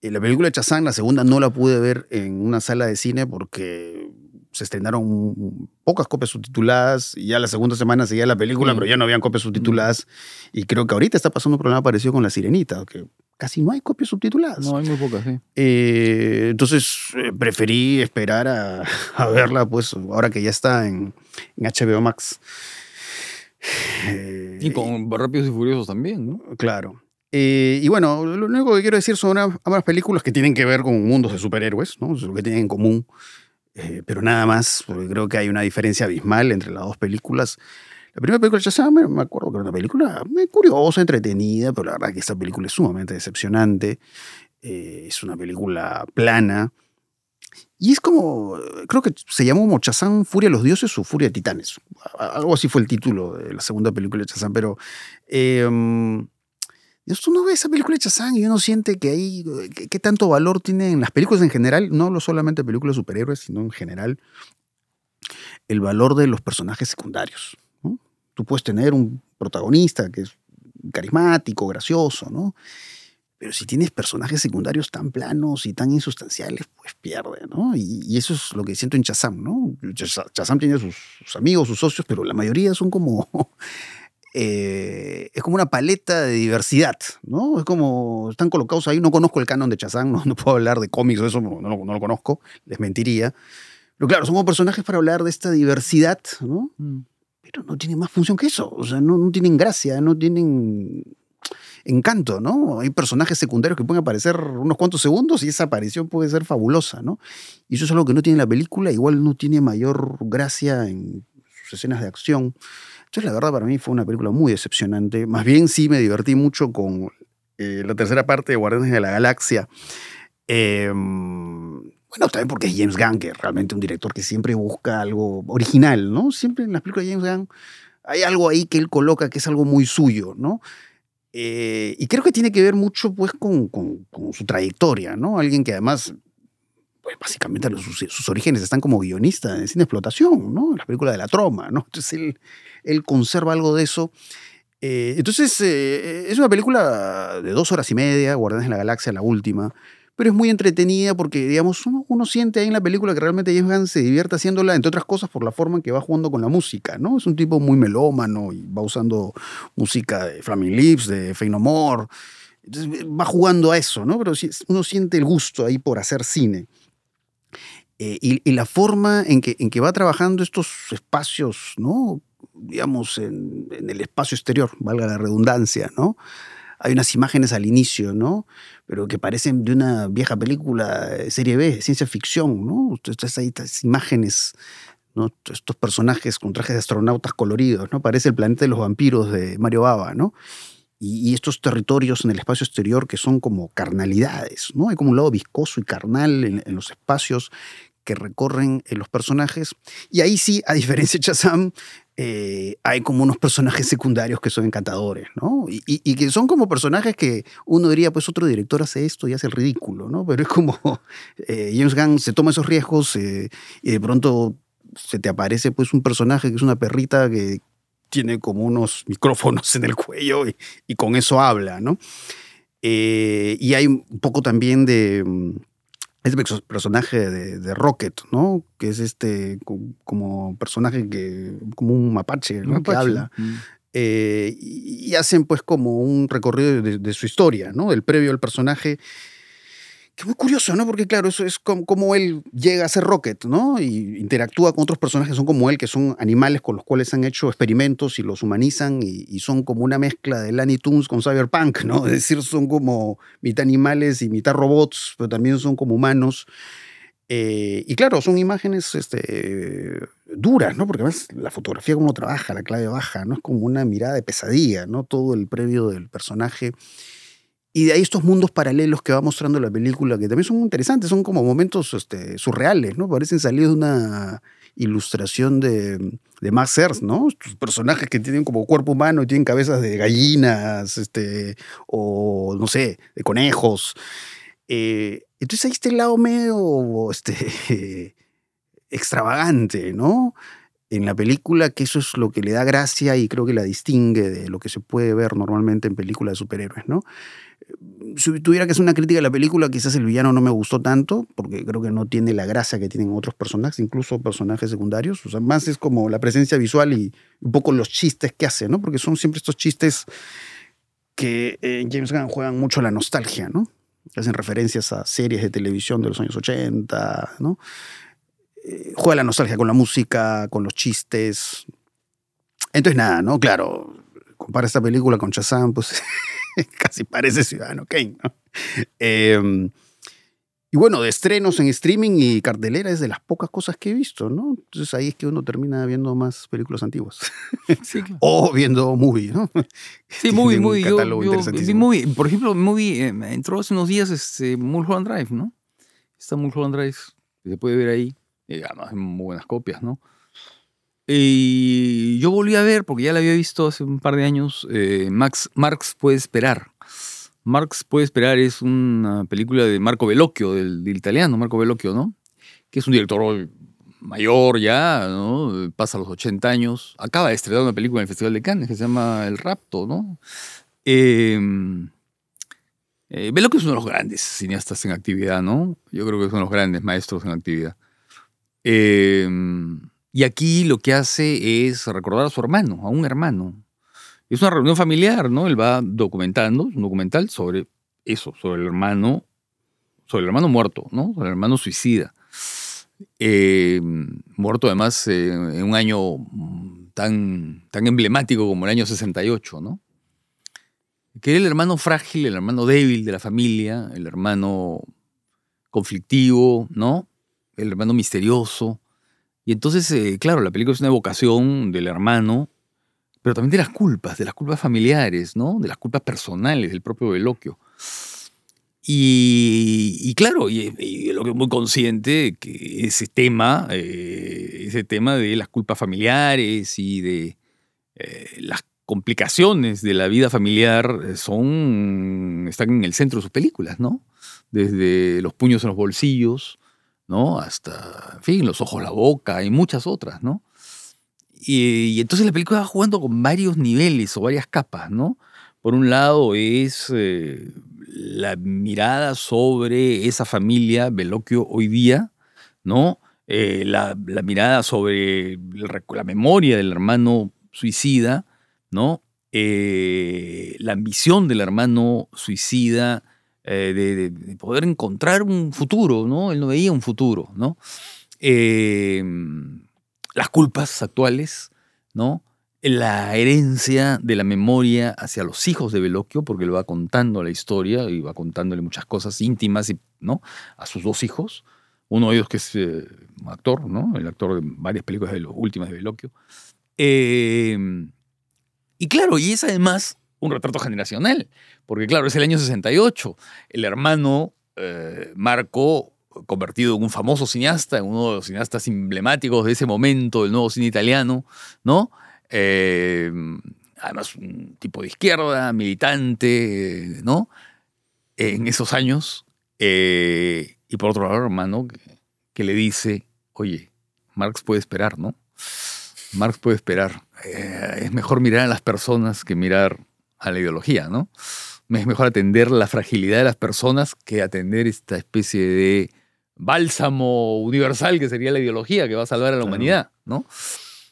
[SPEAKER 2] Eh, La película de Shazam, la segunda, no la pude ver en una sala de cine porque se estrenaron pocas copias subtituladas y ya la segunda semana seguía la película,
[SPEAKER 3] Mm.
[SPEAKER 2] pero ya no habían copias subtituladas. Y creo que ahorita está pasando un problema parecido con La Sirenita, que casi no hay copias subtituladas.
[SPEAKER 3] No, hay muy pocas, sí.
[SPEAKER 2] Eh, entonces eh, preferí esperar a, a verla, pues ahora que ya está en, en HBO Max. Eh,
[SPEAKER 3] Y con Rápidos y Furiosos también, ¿no?
[SPEAKER 2] Claro. Eh, y bueno, lo único que quiero decir son ambas películas que tienen que ver con mundos de superhéroes, ¿no? Es lo que tienen en común. Eh, pero nada más, porque creo que hay una diferencia abismal entre las dos películas. La primera película de me- acuerdo que era una película muy curiosa, entretenida, pero la verdad que esta película es sumamente decepcionante. Eh, es una película plana. Y es como, creo que se llamó como Shazam Furia de los Dioses o Furia de Titanes. Algo así fue el título de la segunda película de Shazam, pero... eh, Dios, tú no ves esa película de Shazam y uno siente que ahí, ¿qué, tanto valor tienen las películas en general? No solamente películas de superhéroes, sino en general, el valor de los personajes secundarios. Tú puedes tener un protagonista que es carismático, gracioso, ¿no? Pero si tienes personajes secundarios tan planos y tan insustanciales, pues pierde, ¿no? Y, eso es lo que siento en Shazam, ¿no? Shazam tiene sus, sus amigos, sus socios, pero la mayoría son como eh, es como una paleta de diversidad, ¿no? Es como, están colocados ahí, no conozco el canon de Chazán, no, no puedo hablar de cómics o eso, no, no lo- no lo conozco, les mentiría. Pero claro, como personajes para hablar de esta diversidad, ¿no? Pero no tienen más función que eso, o sea, no, no tienen gracia, no tienen encanto, ¿no? Hay personajes secundarios que pueden aparecer unos cuantos segundos y esa aparición puede ser fabulosa, ¿no? Y eso es algo que no tiene la película, igual no tiene mayor gracia en sus escenas de acción. Entonces, la verdad, para mí fue una película muy decepcionante. Más bien, sí me divertí mucho con eh, la tercera parte de Guardianes de la Galaxia. Eh, bueno, también porque es James Gunn, que es realmente un director que siempre busca algo original, ¿no? Siempre en las películas de James Gunn hay algo ahí que él coloca que es algo muy suyo, ¿no? Eh, y creo que tiene que ver mucho, pues, con, con, su trayectoria, ¿no? Alguien que además pues básicamente sus, orígenes están como guionista en cine de explotación, ¿no? En las películas de la troma, ¿no? Entonces él, conserva algo de eso. Eh, entonces eh, es una película de dos horas y media, Guardianes de la Galaxia, la última, pero es muy entretenida porque, digamos, uno, siente ahí en la película que realmente James Gunn se divierte haciéndola, entre otras cosas, por la forma en que va jugando con la música, ¿no? Es un tipo muy melómano y va usando música de Flaming Lips, de Fey No More. Va jugando a eso, ¿no? Pero uno siente el gusto ahí por hacer cine. Eh, y, la forma en que, en que va trabajando estos espacios, ¿no? Digamos, en, el espacio exterior, valga la redundancia, ¿no? hay unas imágenes al inicio, ¿no? Pero que parecen de una vieja película, de serie B, ciencia ficción, ¿no? Hay estas imágenes, ¿no? Estos personajes con trajes de astronautas coloridos, ¿no? Parece el planeta de los vampiros de Mario Baba, ¿no? Y, estos territorios en el espacio exterior que son como carnalidades, ¿no? Hay como un lado viscoso y carnal en, en los espacios que recorren eh, los personajes. Y ahí sí, a diferencia de Chazam, eh, hay como unos personajes secundarios que son encantadores, ¿no? Y, que son como personajes que uno diría, pues otro director hace esto y hace el ridículo, ¿no? Pero es como eh, James Gunn se toma esos riesgos y de pronto se te aparece pues un personaje que es una perrita que tiene como unos micrófonos en el cuello y, y con eso habla, ¿no? y hay un poco también de mm, este personaje de, Rocket, ¿no? Que es este como personaje que, como un mapache, ¿no? Que habla. Mm. Eh, y, hacen pues como un recorrido de, de, su historia, ¿no? Del previo al personaje que muy curioso, ¿no? Porque claro, eso es como, él llega a ser Rocket, ¿no? Y interactúa con otros personajes que son como él, que son animales con los cuales han hecho experimentos y los humanizan y, son como una mezcla de Lanny Tunes con Cyberpunk, ¿no? Es decir, son como mitad animales y mitad robots, pero también son como humanos. Eh, y claro, son imágenes este, duras, ¿no? Porque además la fotografía como trabaja, la clave baja, ¿no? Es como una mirada de pesadilla, ¿no? Todo el previo del personaje. Y de ahí estos mundos paralelos que va mostrando la película, que también son interesantes, son como momentos este, surreales, ¿no? Parecen salir de una ilustración de, de Max Ernst, ¿no? Estos personajes que tienen como cuerpo humano y tienen cabezas de gallinas, este, o no sé, de conejos. Eh, entonces ahí está el lado medio este, extravagante, ¿no? En la película, que eso es lo que le da gracia y creo que la distingue de lo que se puede ver normalmente en películas de superhéroes, ¿no? Si tuviera que hacer una crítica a la película, quizás el villano no me gustó tanto, porque creo que no tiene la gracia que tienen otros personajes, incluso personajes secundarios. O sea, más es como la presencia visual y un poco los chistes que hace, ¿no? Porque son siempre estos chistes que en James Gunn juegan mucho la nostalgia, ¿no? Hacen referencias a series de televisión de los años 80, ¿no? Eh, juega la nostalgia con la música, con los chistes. Entonces, nada, ¿no? Claro, compara esta película con Shazam, pues casi parece Ciudadano Kane, ¿no? Em, y bueno, de estrenos en streaming y cartelera es de las pocas cosas que he visto, ¿no? Entonces ahí es que uno termina viendo más películas antiguas. Sí, o viendo movie, ¿no?
[SPEAKER 3] Sí, movie, movie. Yo, movie. Por ejemplo, movie eh, entró hace unos días este, Mulholland Drive, ¿no? Está Mulholland Drive, se puede ver ahí. Y además en muy buenas copias, ¿no? Y yo volví a ver, porque ya la había visto hace un par de años, eh, Max, Marx puede esperar. Marx puede esperar es una película de Marco Bellocchio, del, italiano Marco Bellocchio, ¿no? Que es un director mayor ya, ¿no? Pasa los 80 años. Acaba de estrenar una película en el Festival de Cannes que se llama El Rapto, ¿no? Em, eh, Bellocchio es uno de los grandes cineastas en actividad, ¿no? Yo creo que es uno de los grandes maestros en actividad. Eh, y aquí lo que hace es recordar a su hermano, a un hermano. Es una reunión familiar, ¿no? Él va documentando, un documental sobre eso, sobre el hermano, sobre el hermano muerto, ¿no? Sobre el hermano suicida. Eh, muerto además eh, en un año tan, tan emblemático como el año 68, ¿no? Que era el hermano frágil, el hermano débil de la familia, el hermano conflictivo, ¿no? El hermano misterioso, y entonces, eh, claro, la película es una evocación del hermano pero también de las culpas, de las culpas familiares, ¿no? De las culpas personales del propio Veloquio. Y, claro, y, lo que es muy consciente que ese tema, eh, ese tema de las culpas familiares y de eh, las complicaciones de la vida familiar son, están en el centro de sus películas, ¿no? Desde los puños en los bolsillos, ¿no? Hasta, fin, los ojos, la boca y muchas otras, ¿no? Y, entonces la película va jugando con varios niveles o varias capas, ¿no? Por un lado es la mirada sobre esa familia Veloquio hoy día, ¿no? Eh, la, mirada sobre la memoria del hermano suicida, ¿no? Eh, la ambición del hermano suicida eh, de, poder encontrar un futuro, ¿no? Él no veía un futuro, ¿no? las culpas actuales, ¿no? la herencia de la memoria hacia los hijos de Veloquio, porque le va contando la historia y va contándole muchas cosas íntimas ¿no? a sus dos hijos. Uno de ellos que es eh, un actor, ¿no? el actor de varias películas de los últimas de Veloquio. Eh, y claro, y es además un retrato generacional, porque claro, es el año 68. El hermano eh, Marco, convertido en un famoso cineasta, en uno de los cineastas emblemáticos de ese momento del nuevo cine italiano, ¿no? Eh, además un tipo de izquierda, militante, ¿no? En esos años. Eh, y por otro lado, hermano, que, le dice, oye, Marx puede esperar, ¿no? Marx puede esperar. Es mejor mirar a las personas que mirar a la ideología, ¿no? Es mejor atender la fragilidad de las personas que atender esta especie de bálsamo universal que sería la ideología que va a salvar a la humanidad, ¿no?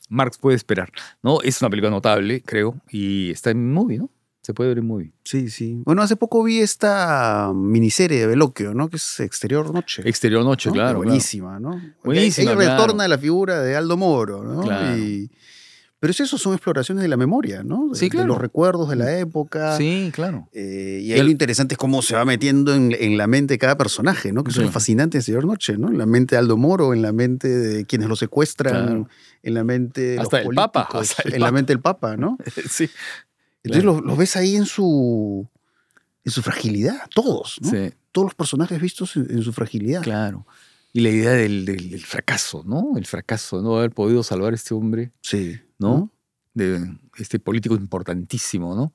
[SPEAKER 3] Marx puede esperar, ¿no? Es una película notable, creo, y está en movie, ¿no? Se puede ver en movie.
[SPEAKER 2] Sí, sí. Bueno, hace poco vi esta miniserie de Veloquio, ¿no? Que es Exterior Noche.
[SPEAKER 3] Exterior Noche, claro.
[SPEAKER 2] Buenísima, ¿no?
[SPEAKER 3] Buenísima.
[SPEAKER 2] Ahí retorna la figura de Aldo Moro, ¿no?
[SPEAKER 3] Claro.
[SPEAKER 2] Pero eso son exploraciones de la memoria, ¿no? De,
[SPEAKER 3] sí, claro.
[SPEAKER 2] de los recuerdos de la época.
[SPEAKER 3] Sí, claro.
[SPEAKER 2] Eh, y ahí lo interesante es cómo se va metiendo en, la mente de cada personaje, ¿no? Que eso es fascinante de Señor Noche, ¿no? En la mente de Aldo Moro, en la mente de quienes lo secuestran, en la mente de
[SPEAKER 3] hasta
[SPEAKER 2] los
[SPEAKER 3] el Papa,
[SPEAKER 2] en la mente del Papa, ¿no?
[SPEAKER 3] sí.
[SPEAKER 2] Entonces los, ves ahí en su, en su fragilidad, todos, ¿no?
[SPEAKER 3] Sí.
[SPEAKER 2] Todos los personajes vistos en, su fragilidad.
[SPEAKER 3] Claro. Y la idea del, del, fracaso, ¿no? El fracaso de no haber podido salvar a este hombre.
[SPEAKER 2] Sí.
[SPEAKER 3] ¿No? de este político importantísimo, ¿no?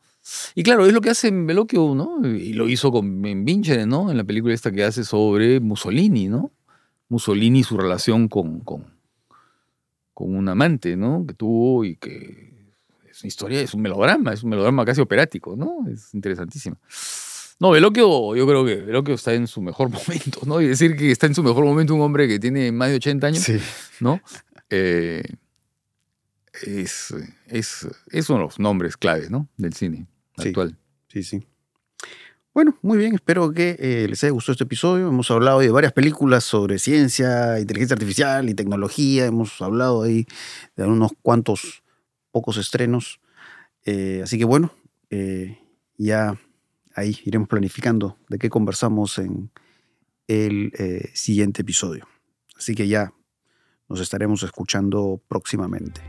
[SPEAKER 3] Y claro, es lo que hace en Veloquio, ¿no? Y lo hizo con, en Vincere, ¿no? En la película esta que hace sobre Mussolini, ¿no? Mussolini y su relación con, con, con un amante, ¿no? Que tuvo y que es una historia, es un melodrama, es un melodrama casi operático, ¿no? Es interesantísimo. No, Veloquio, yo creo que Veloquio está en su mejor momento, ¿no? Y decir que está en su mejor momento un hombre que tiene más de 80 años,
[SPEAKER 2] sí.
[SPEAKER 3] ¿no? Eh, es, es, es, uno de los nombres claves ¿no? del cine actual.
[SPEAKER 2] Sí, sí. Bueno, muy bien, espero que eh, les haya gustado este episodio. Hemos hablado de varias películas sobre ciencia, inteligencia artificial y tecnología. Hemos hablado ahí de unos cuantos pocos estrenos. Eh, así que bueno, eh, ya ahí iremos planificando de qué conversamos en el siguiente episodio. Así que ya nos estaremos escuchando próximamente.